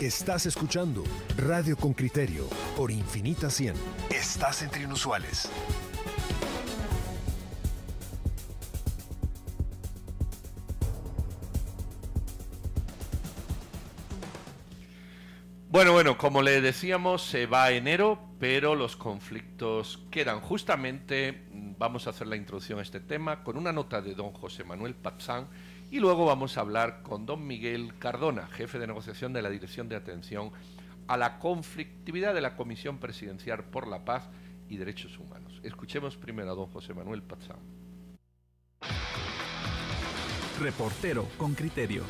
Estás escuchando Radio con Criterio por Infinita 100. Estás entre inusuales. Bueno, bueno, como le decíamos, se va enero, pero los conflictos quedan. Justamente mm, vamos a hacer la introducción a este tema con una nota de don José Manuel Patzán y luego vamos a hablar con don Miguel Cardona, jefe de negociación de la Dirección de Atención a la Conflictividad de la Comisión Presidencial por la Paz y Derechos Humanos. Escuchemos primero a don José Manuel Patzán. Reportero con criterio.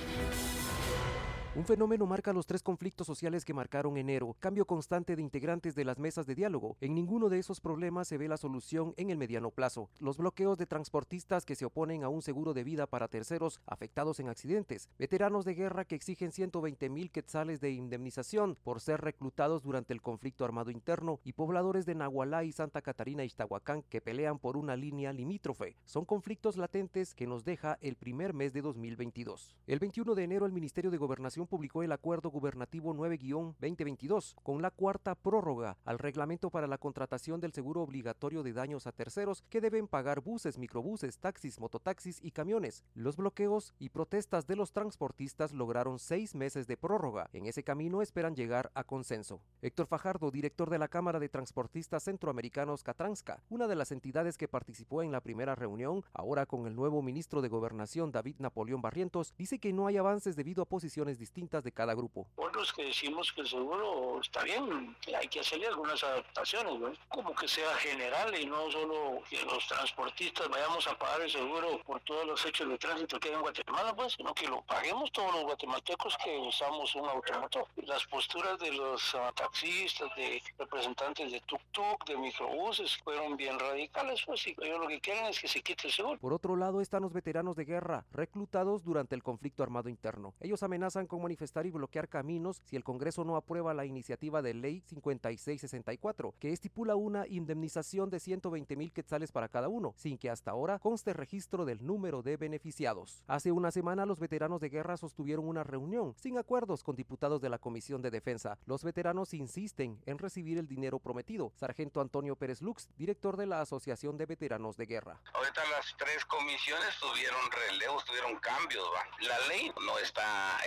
Un fenómeno marca los tres conflictos sociales que marcaron enero, cambio constante de integrantes de las mesas de diálogo. En ninguno de esos problemas se ve la solución en el mediano plazo. Los bloqueos de transportistas que se oponen a un seguro de vida para terceros afectados en accidentes, veteranos de guerra que exigen 120 mil quetzales de indemnización por ser reclutados durante el conflicto armado interno y pobladores de Nahualá y Santa Catarina y Ixtahuacán que pelean por una línea limítrofe. Son conflictos latentes que nos deja el primer mes de 2022. El 21 de enero el Ministerio de Gobernación publicó el Acuerdo Gubernativo 9-2022 con la cuarta prórroga al reglamento para la contratación del seguro obligatorio de daños a terceros que deben pagar buses, microbuses, taxis, mototaxis y camiones. Los bloqueos y protestas de los transportistas lograron seis meses de prórroga. En ese camino esperan llegar a consenso. Héctor Fajardo, director de la Cámara de Transportistas Centroamericanos Catranska, una de las entidades que participó en la primera reunión, ahora con el nuevo ministro de Gobernación David Napoleón Barrientos, dice que no hay avances debido a posiciones distintas distintas de cada grupo. Otros que decimos que el seguro está bien, hay que hacerle algunas adaptaciones, ¿no? como que sea general y no solo que los transportistas vayamos a pagar el seguro por todos los hechos de tránsito que hay en Guatemala, pues, sino que lo paguemos todos los guatemaltecos que usamos un automotor. Las posturas de los uh, taxistas, de representantes de tuk-tuk, de microbuses, fueron bien radicales, pues, y ellos lo que quieren es que se quite el seguro. Por otro lado están los veteranos de guerra, reclutados durante el conflicto armado interno. Ellos amenazan con manifestar y bloquear caminos si el Congreso no aprueba la iniciativa de ley 5664, que estipula una indemnización de 120 mil quetzales para cada uno, sin que hasta ahora conste registro del número de beneficiados. Hace una semana los veteranos de guerra sostuvieron una reunión sin acuerdos con diputados de la Comisión de Defensa. Los veteranos insisten en recibir el dinero prometido. Sargento Antonio Pérez Lux, director de la Asociación de Veteranos de Guerra. Ahorita las tres comisiones tuvieron relevos, tuvieron cambios. La ley no está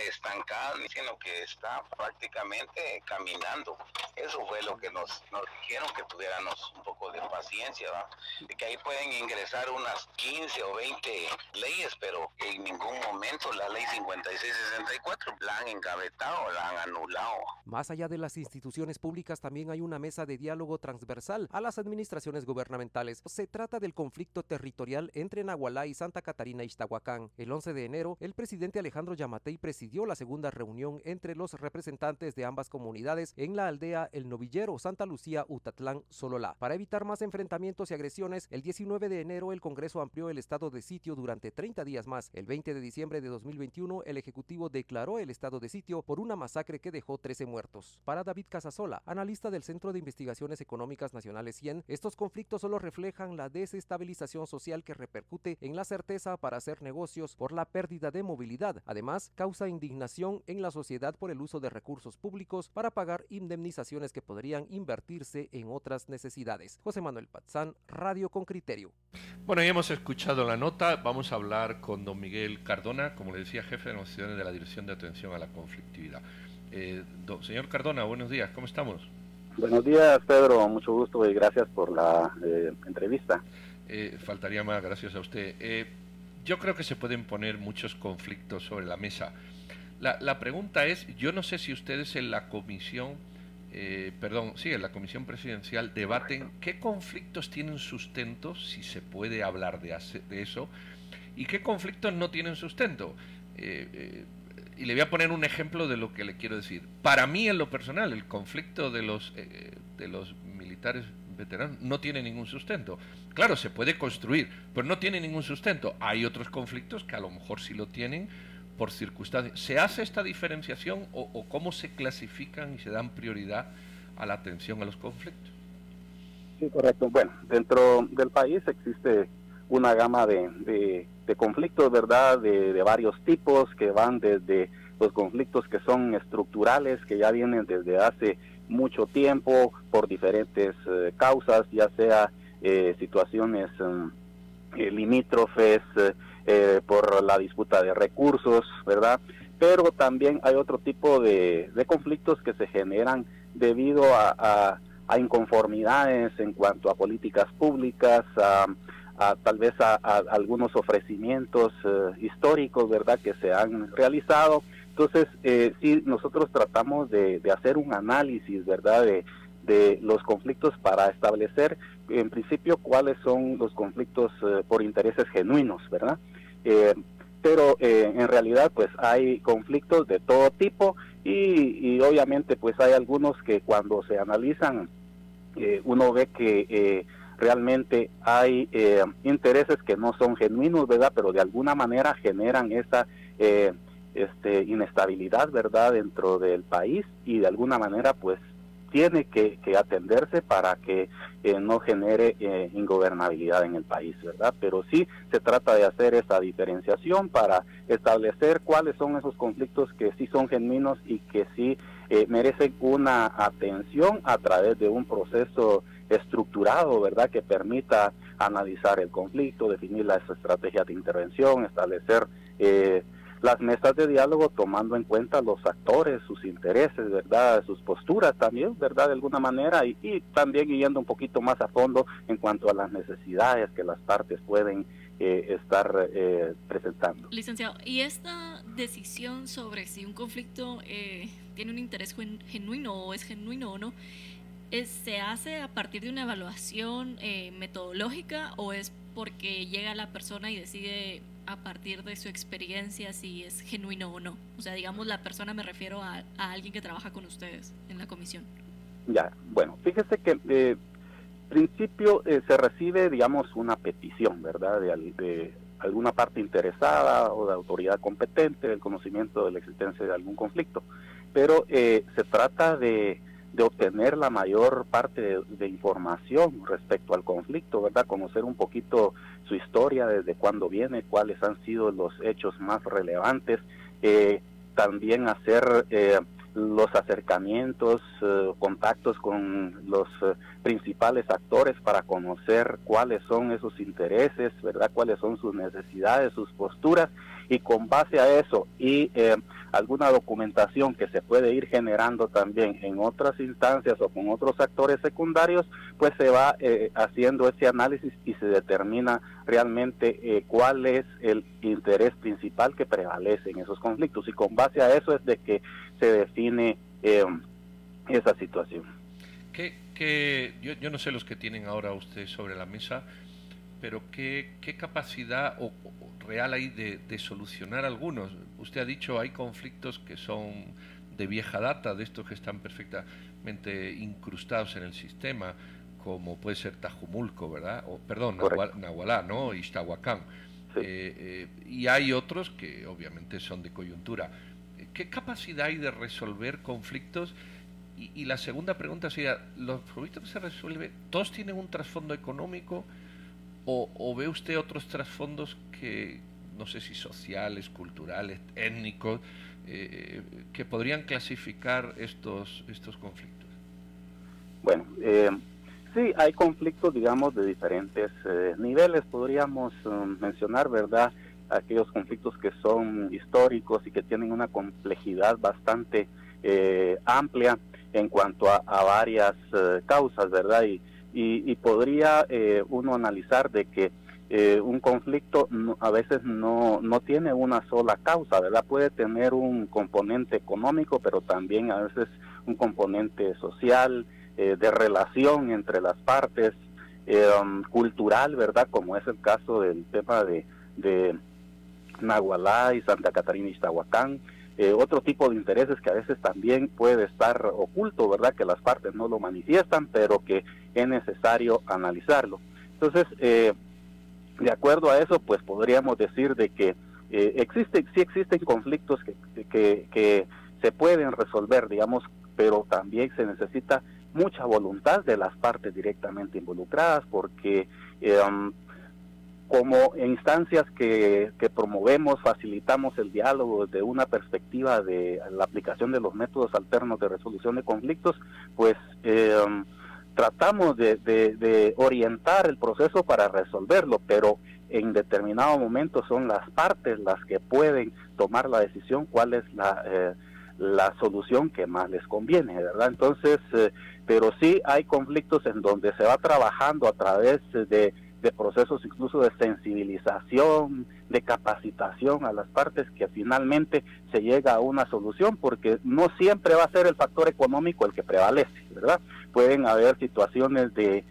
estancada sino que está prácticamente caminando. Eso fue lo que nos, nos dijeron, que tuviéramos un poco de paciencia, que ahí pueden ingresar unas 15 o 20 leyes, pero en ningún momento la ley 5664 la han engavetado, la han anulado. Más allá de las instituciones públicas, también hay una mesa de diálogo transversal a las administraciones gubernamentales. Se trata del conflicto territorial entre Nahualá y Santa Catarina Ixtahuacán. El 11 de enero, el presidente Alejandro Yamatei presidió la segunda segunda reunión entre los representantes de ambas comunidades en la aldea El Novillero, Santa Lucía, Utatlán, Sololá. Para evitar más enfrentamientos y agresiones, el 19 de enero el Congreso amplió el estado de sitio durante 30 días más. El 20 de diciembre de 2021, el Ejecutivo declaró el estado de sitio por una masacre que dejó 13 muertos. Para David Casasola, analista del Centro de Investigaciones Económicas Nacionales 100, estos conflictos solo reflejan la desestabilización social que repercute en la certeza para hacer negocios por la pérdida de movilidad. Además, causa indignación en la sociedad por el uso de recursos públicos para pagar indemnizaciones que podrían invertirse en otras necesidades. José Manuel Patzán, Radio con Criterio. Bueno, ya hemos escuchado la nota. Vamos a hablar con don Miguel Cardona, como le decía, jefe de negociaciones de la Dirección de Atención a la Conflictividad. Eh, señor Cardona, buenos días, ¿cómo estamos? Buenos días, Pedro, mucho gusto y gracias por la eh, entrevista. Eh, faltaría más, gracias a usted. yo creo que se pueden poner muchos conflictos sobre la mesa. La, la pregunta es, yo no sé si ustedes en la comisión, eh, perdón, sí, en la comisión presidencial debaten qué conflictos tienen sustento, si se puede hablar de, de eso, y qué conflictos no tienen sustento. Eh, eh, y le voy a poner un ejemplo de lo que le quiero decir. Para mí, en lo personal, el conflicto de los, de los militares veteranos no tiene ningún sustento. Claro, se puede construir, pero no tiene ningún sustento. Hay otros conflictos que a lo mejor sí lo tienen, por circunstancias. ¿Se hace esta diferenciación o, cómo se clasifican y se dan prioridad a la atención a los conflictos? Sí, correcto. Bueno, dentro del país existe una gama de, conflictos, ¿verdad? De, varios tipos que van desde pues conflictos que son estructurales, que ya vienen desde hace mucho tiempo por diferentes eh, causas, ya sea eh, situaciones eh, limítrofes, por la disputa de recursos, ¿verdad? Pero también hay otro tipo de, conflictos que se generan debido a, inconformidades en cuanto a políticas públicas, a, tal vez a, algunos ofrecimientos históricos, ¿verdad?, que se han realizado entonces, eh, sí, nosotros tratamos de, hacer un análisis, ¿verdad?, de, los conflictos para establecer, en principio, cuáles son los conflictos eh, por intereses genuinos, ¿verdad? Eh, pero eh, en realidad, pues hay conflictos de todo tipo y, obviamente, pues hay algunos que cuando se analizan, uno ve que realmente hay intereses que no son genuinos, ¿verdad? Pero de alguna manera generan esa este, inestabilidad, ¿verdad?, dentro del país y de alguna manera, pues, tiene que, atenderse para que eh, no genere eh, ingobernabilidad en el país, ¿verdad? Pero sí se trata de hacer esa diferenciación para establecer cuáles son esos conflictos que sí son genuinos y que sí eh, merecen una atención a través de un proceso estructurado, ¿verdad? Que permita analizar el conflicto, definir las estrategias de intervención, establecer eh, las mesas de diálogo tomando en cuenta los actores, sus intereses, ¿verdad? Sus posturas también, ¿verdad? De alguna manera y, también yendo un poquito más a fondo en cuanto a las necesidades que las partes pueden eh, estar eh, presentando. Licenciado, ¿y esta decisión sobre si un conflicto eh, tiene un interés genuino o es genuino o no, se hace a partir de una evaluación metodológica o es porque llega la persona y decide a partir de su experiencia si es genuino o no. O sea, digamos, la persona me refiero a, alguien que trabaja con ustedes en la comisión. Ya, bueno, fíjese que eh, principio eh, se recibe, digamos, una petición, ¿verdad? De, de, alguna parte interesada o de autoridad competente del conocimiento de la existencia de algún conflicto. Pero eh, se trata de de obtener la mayor parte de, información respecto al conflicto, ¿verdad? Conocer un poquito su historia, desde cuándo viene, cuáles han sido los hechos más relevantes, eh, también hacer eh, los acercamientos, eh, contactos con los principales actores para conocer cuáles son esos intereses, ¿verdad? Cuáles son sus necesidades, sus posturas y con base a eso y alguna documentación que se puede ir generando también en otras instancias o con otros actores secundarios, pues se va eh, haciendo ese análisis y se determina realmente eh, cuál es el interés principal que prevalece en esos conflictos. Y con base a eso es de que se define eh, esa situación. Que, yo, yo, no sé los que tienen ahora ustedes sobre la mesa, pero ¿qué, qué capacidad o, real hay de, solucionar algunos. Usted ha dicho hay conflictos que son de vieja data, de estos que están perfectamente incrustados en el sistema, como puede ser Tajumulco, ¿verdad? O, perdón, Nahualá, ¿no? Ixtahuacán. Eh, eh, y hay otros que obviamente son de coyuntura. ¿Qué capacidad hay de resolver conflictos? Y, y la segunda pregunta sería, ¿los conflictos que se resuelven, todos tienen un trasfondo económico? O, ve usted otros trasfondos que, no sé si sociales, culturales, étnicos, eh, que podrían clasificar estos, estos conflictos? Bueno, eh, sí, hay conflictos, digamos, de diferentes eh, niveles. Podríamos um, mencionar, ¿verdad? Aquellos conflictos que son históricos y que tienen una complejidad bastante eh, amplia en cuanto a, a varias causas, ¿verdad? Y, y, podría eh, uno analizar de que eh, un conflicto a veces no, no tiene una sola causa, ¿verdad? Puede tener un componente económico, pero también a veces un componente social, eh, de relación entre las partes, um, cultural, ¿verdad? Como es el caso del tema de, de Nahualá y Santa Catarina y Iztahuacán, eh, otro tipo de intereses que a veces también puede estar oculto, ¿verdad? Que las partes no lo manifiestan, pero que es necesario analizarlo. Entonces, eh, de acuerdo a eso, pues podríamos decir de que eh, existe, sí existen conflictos que, que, que se pueden resolver, digamos, pero también se necesita mucha voluntad de las partes directamente involucradas, porque como instancias que, promovemos, facilitamos el diálogo desde una perspectiva de la aplicación de los métodos alternos de resolución de conflictos, pues em, tratamos de, orientar el proceso para resolverlo, pero en determinado momento son las partes las que pueden tomar la decisión cuál es la, eh, solución que más les conviene, ¿verdad? Entonces, eh, pero sí hay conflictos en donde se va trabajando a través de de procesos incluso de sensibilización, de capacitación a las partes que finalmente se llega a una solución, porque no siempre va a ser el factor económico el que prevalece, ¿verdad? Pueden haber situaciones de,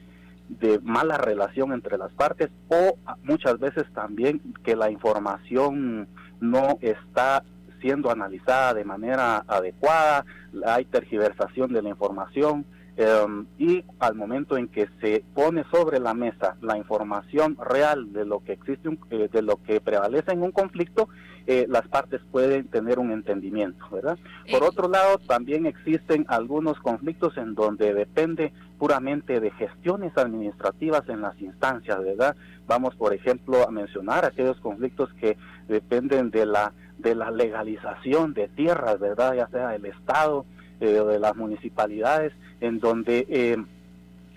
de mala relación entre las partes o muchas veces también que la información no está siendo analizada de manera adecuada, hay tergiversación de la información, Em, y al momento en que se pone sobre la mesa la información real de lo que existe, eh, de lo que prevalece en un conflicto, eh, las partes pueden tener un entendimiento, ¿verdad? Por otro lado, también existen algunos conflictos en donde depende puramente de gestiones administrativas en las instancias, ¿verdad? Vamos, por ejemplo, a mencionar aquellos conflictos que dependen de la de la legalización de tierras, ¿verdad? Ya sea del Estado eh, o de las municipalidades en donde eh,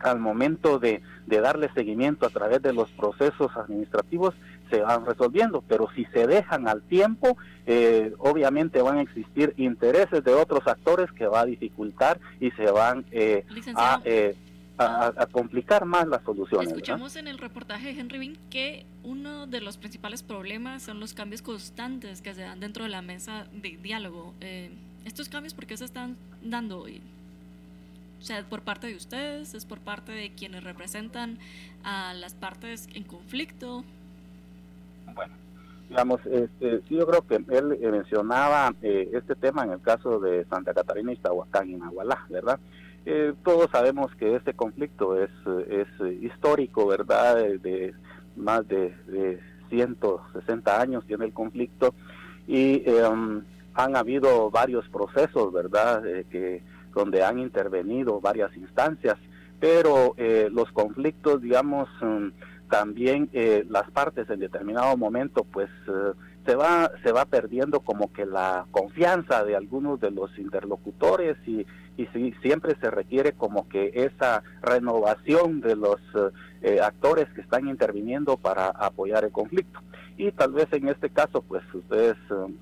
al momento de, darle seguimiento a través de los procesos administrativos se van resolviendo, pero si se dejan al tiempo, eh, obviamente van a existir intereses de otros actores que va a dificultar y se van eh, a, a, complicar más las soluciones. Escuchamos en el reportaje de Henry Bean que uno de los principales problemas son los cambios constantes que se dan dentro de la mesa de diálogo. ¿Estos cambios por qué se están dando hoy? O sea, por parte de ustedes, es por parte de quienes representan a las partes en conflicto. Bueno, digamos, este, sí, yo creo que él eh, mencionaba eh, este tema en el caso de Santa Catarina y Tahuacán y Nahualá, ¿verdad? Eh, todos sabemos que este conflicto es, es histórico, ¿verdad? De, más de, de, 160 años tiene el conflicto y em, han habido varios procesos, ¿verdad? que donde han intervenido varias instancias, pero eh, los conflictos, digamos, mm, también eh, las partes en determinado momento, pues eh, se va se va perdiendo como que la confianza de algunos de los interlocutores y, y siempre se requiere como que esa renovación de los actores que están interviniendo para apoyar el conflicto y tal vez en este caso pues ustedes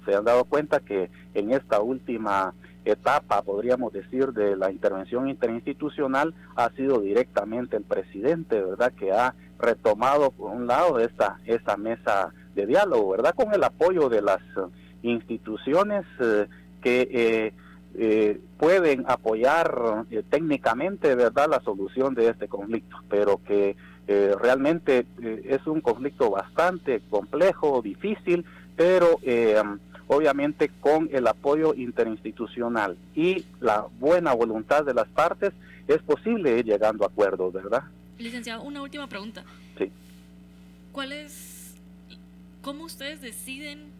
se han dado cuenta que en esta última etapa, podríamos decir, de la intervención interinstitucional ha sido directamente el presidente, ¿verdad?, que ha retomado, por un lado, esta, esta mesa de diálogo, ¿verdad?, con el apoyo de las instituciones eh, que eh, pueden apoyar eh, técnicamente, ¿verdad?, la solución de este conflicto, pero que realmente es un conflicto bastante complejo, difícil, pero obviamente con el apoyo interinstitucional y la buena voluntad de las partes, es posible ir llegando a acuerdos, ¿verdad? Licenciado, una última pregunta. Sí. ¿Cuál es, cómo ustedes deciden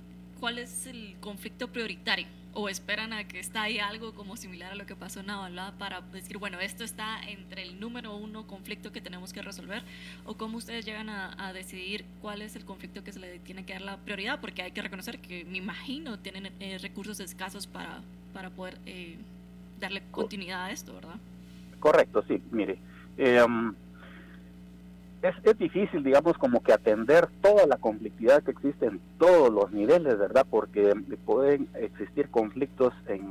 cuál es el conflicto prioritario? o esperan a que está ahí algo como similar a lo que pasó en Navalá para decir, bueno, esto está entre el número uno conflicto que tenemos que resolver, o cómo ustedes llegan a, decidir cuál es el conflicto que se le tiene que dar la prioridad, porque hay que reconocer que me imagino tienen eh, recursos escasos para, para poder eh, darle continuidad a esto, ¿verdad? Correcto, sí, mire. Eh, um, es, es, difícil, digamos, como que atender toda la conflictividad que existe en todos los niveles, ¿verdad? Porque pueden existir conflictos en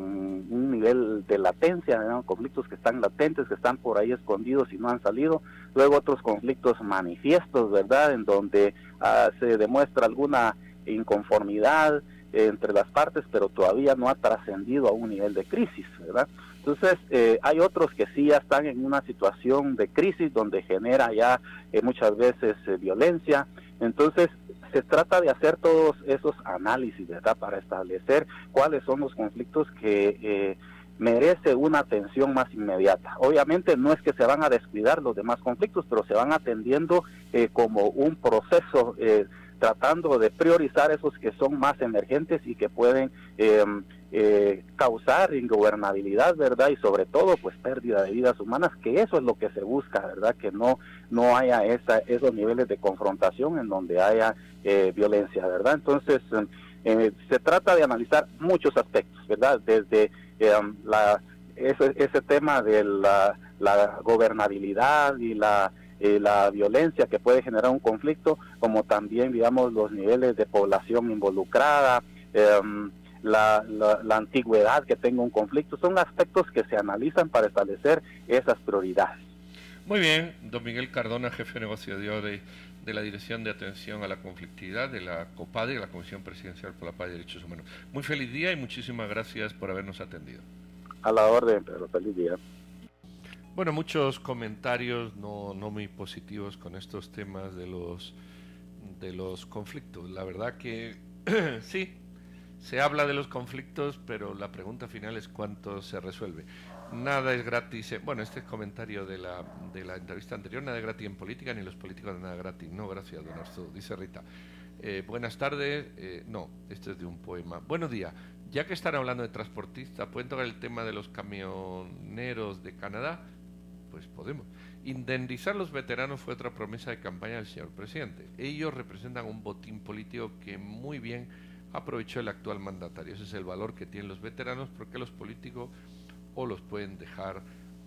un nivel de latencia, ¿no? conflictos que están latentes, que están por ahí escondidos y no han salido. Luego otros conflictos manifiestos, ¿verdad? En donde ah, se demuestra alguna inconformidad entre las partes, pero todavía no ha trascendido a un nivel de crisis, ¿verdad? Entonces, eh, hay otros que sí ya están en una situación de crisis donde genera ya eh, muchas veces eh, violencia. Entonces, se trata de hacer todos esos análisis, ¿verdad? Para establecer cuáles son los conflictos que merece una atención más inmediata. Obviamente no es que se van a descuidar los demás conflictos, pero se van atendiendo como un proceso tratando de priorizar esos que son más emergentes y que pueden eh, causar ingobernabilidad, ¿verdad? Y sobre todo, pues pérdida de vidas humanas, que eso es lo que se busca, ¿verdad? Que no, no haya esa, esos niveles de confrontación en donde haya eh, violencia, ¿verdad? Entonces, eh, se trata de analizar muchos aspectos, ¿verdad? Desde um, la, ese, ese tema de la, la gobernabilidad y la la violencia que puede generar un conflicto, como también, digamos, los niveles de población involucrada, em, la, la, antigüedad que tenga un conflicto, son aspectos que se analizan para establecer esas prioridades. Muy bien, don Miguel Cardona, jefe de negocio de, de la Dirección de Atención a la Conflictividad de la COPADE, la Comisión Presidencial por la Paz y Derechos Humanos. Muy feliz día y muchísimas gracias por habernos atendido. A la orden, pero feliz día. Bueno, muchos comentarios no, no muy positivos con estos temas de los, de los conflictos. La verdad que sí, se habla de los conflictos, pero la pregunta final es cuánto se resuelve. Nada es gratis. Bueno, este comentario de la, de la entrevista anterior, nada es gratis en política, ni los políticos nada gratis. No, gracias, don Arturo, dice Rita. Eh, buenas tardes. Eh, no, este es de un poema. Buenos días. Ya que están hablando de transportistas, ¿pueden tocar el tema de los camioneros de Canadá? Pues podemos. Indemnizar a los veteranos fue otra promesa de campaña del señor presidente. Ellos representan un botín político que muy bien aprovechó el actual mandatario. Ese es el valor que tienen los veteranos porque los políticos o los pueden dejar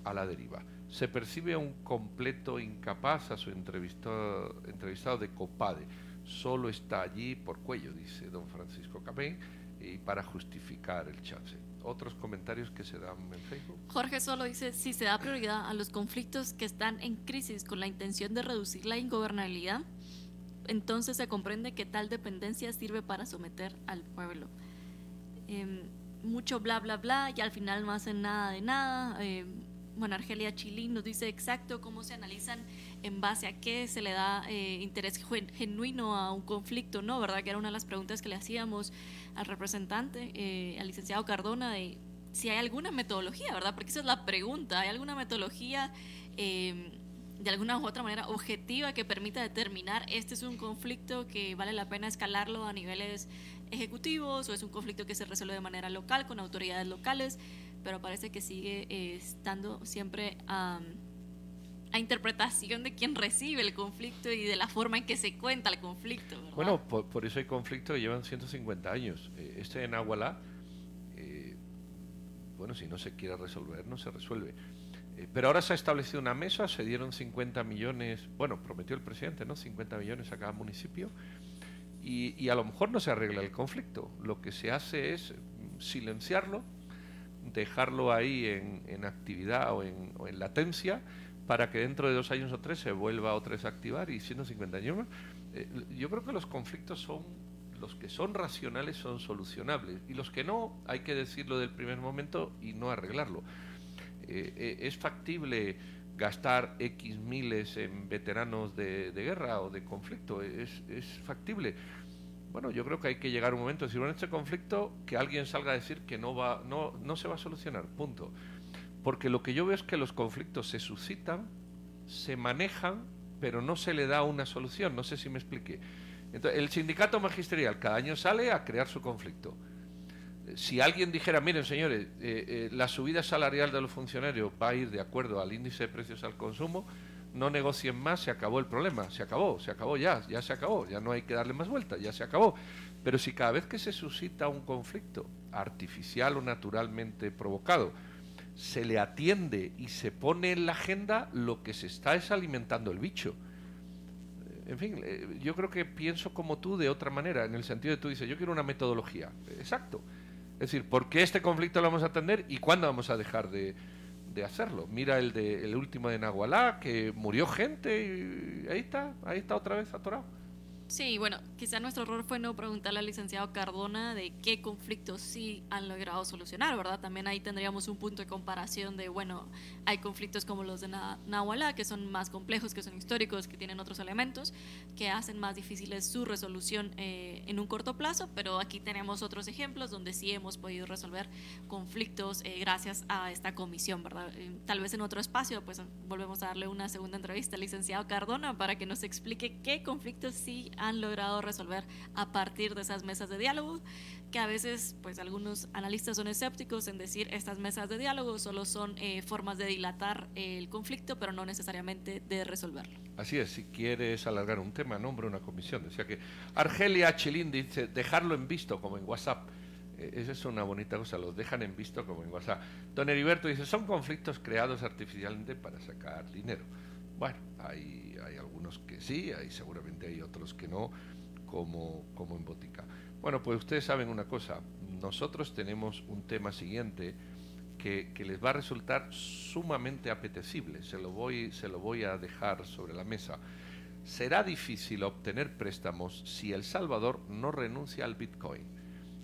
a la deriva. Se percibe un completo incapaz a su entrevistado, entrevistado de Copade. Solo está allí por cuello, dice don Francisco Capén, y para justificar el chance. Otros comentarios que se dan en Facebook. Jorge solo dice, si se da prioridad a los conflictos que están en crisis con la intención de reducir la ingobernabilidad, entonces se comprende que tal dependencia sirve para someter al pueblo. Em, mucho bla, bla, bla, y al final no hacen nada de nada. Eh, bueno, Argelia Chilín nos dice exacto cómo se analizan en base a qué se le da eh, interés genuino a un conflicto, ¿no? ¿Verdad? Que era una de las preguntas que le hacíamos al representante, eh, al licenciado Cardona, de si hay alguna metodología, ¿verdad? Porque esa es la pregunta, ¿hay alguna metodología? Eh, de alguna u otra manera objetiva que permita determinar este es un conflicto que vale la pena escalarlo a niveles ejecutivos o es un conflicto que se resuelve de manera local con autoridades locales, pero parece que sigue eh, estando siempre a, interpretación de quien recibe el conflicto y de la forma en que se cuenta el conflicto. Bueno, por, eso hay conflictos que llevan 150 años. Eh, este en Agualá, eh, bueno, si no se quiere resolver, no se resuelve pero ahora se ha establecido una mesa, se dieron 50 millones, bueno, prometió el presidente, ¿no? 50 millones a cada municipio y, a lo mejor no se arregla el conflicto. Lo que se hace es silenciarlo, dejarlo ahí en, actividad o en, latencia para que dentro de dos años o tres se vuelva otra vez a activar y 150 años eh, yo creo que los conflictos son los que son racionales son solucionables y los que no hay que decirlo del primer momento y no arreglarlo. Eh, eh, ¿Es factible gastar X miles en veteranos de, guerra o de conflicto? ¿Es, factible? Bueno, yo creo que hay que llegar a un momento decir, bueno, este conflicto, que alguien salga a decir que no, va, no, no se va a solucionar, punto. Porque lo que yo veo es que los conflictos se suscitan, se manejan, pero no se le da una solución. No sé si me expliqué. Entonces, el sindicato magisterial cada año sale a crear su conflicto si alguien dijera, miren señores, eh, eh, la subida salarial de los funcionarios va a ir de acuerdo al índice de precios al consumo, no negocien más, se acabó el problema, se acabó, se acabó ya, ya se acabó, ya no hay que darle más vueltas, ya se acabó. Pero si cada vez que se suscita un conflicto, artificial o naturalmente provocado, se le atiende y se pone en la agenda, lo que se está es alimentando el bicho. En fin, eh, yo creo que pienso como tú de otra manera, en el sentido de tú dices, yo quiero una metodología. Exacto es decir, ¿por qué este conflicto lo vamos a atender y cuándo vamos a dejar de, hacerlo? Mira el, de, el último de Nahualá, que murió gente y ahí está, ahí está otra vez atorado. Sí, bueno, quizá nuestro error fue no preguntarle al licenciado Cardona de qué conflictos sí han logrado solucionar, ¿verdad? También ahí tendríamos un punto de comparación de, bueno, hay conflictos como los de Nahualá, que son más complejos, que son históricos, que tienen otros elementos, que hacen más difíciles su resolución eh, en un corto plazo, pero aquí tenemos otros ejemplos donde sí hemos podido resolver conflictos eh, gracias a esta comisión, ¿verdad? Eh, tal vez en otro espacio, pues volvemos a darle una segunda entrevista al licenciado Cardona para que nos explique qué conflictos sí logrado resolver a partir de esas mesas de diálogo, que a veces pues algunos analistas son escépticos en decir estas mesas de diálogo solo son eh, formas de dilatar el conflicto, pero no necesariamente de resolverlo. Así es, si quieres alargar un tema, nombra una comisión. Decía que Argelia Chilín dice dejarlo en visto como en WhatsApp. Eh, esa es una bonita cosa, los dejan en visto como en WhatsApp. Don Heriberto dice, son conflictos creados artificialmente para sacar dinero. Bueno, hay, hay algunos que sí, hay, seguramente hay otros que no, como, como en Botica. Bueno, pues ustedes saben una cosa, nosotros tenemos un tema siguiente que, que, les va a resultar sumamente apetecible, se lo, voy, se lo voy a dejar sobre la mesa. Será difícil obtener préstamos si El Salvador no renuncia al Bitcoin.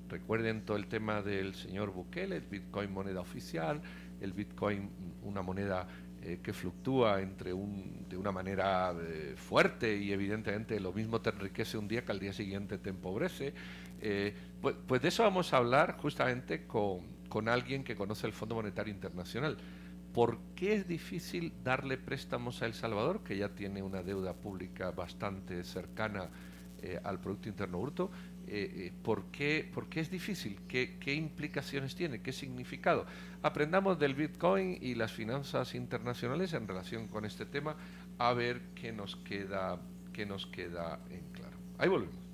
Recuerden todo el tema del señor Bukele, el Bitcoin moneda oficial, el Bitcoin una moneda eh, que fluctúa entre un, de una manera eh, fuerte y evidentemente lo mismo te enriquece un día que al día siguiente te empobrece. Eh, pues, pues, de eso vamos a hablar justamente con, con alguien que conoce el Fondo Monetario Internacional. ¿Por qué es difícil darle préstamos a El Salvador, que ya tiene una deuda pública bastante cercana al Producto Interno Bruto? Eh, eh, ¿por, qué, ¿por, qué, es difícil? ¿Qué, ¿Qué, implicaciones tiene? ¿Qué significado? Aprendamos del Bitcoin y las finanzas internacionales en relación con este tema, a ver qué nos queda, qué nos queda en claro. Ahí volvemos.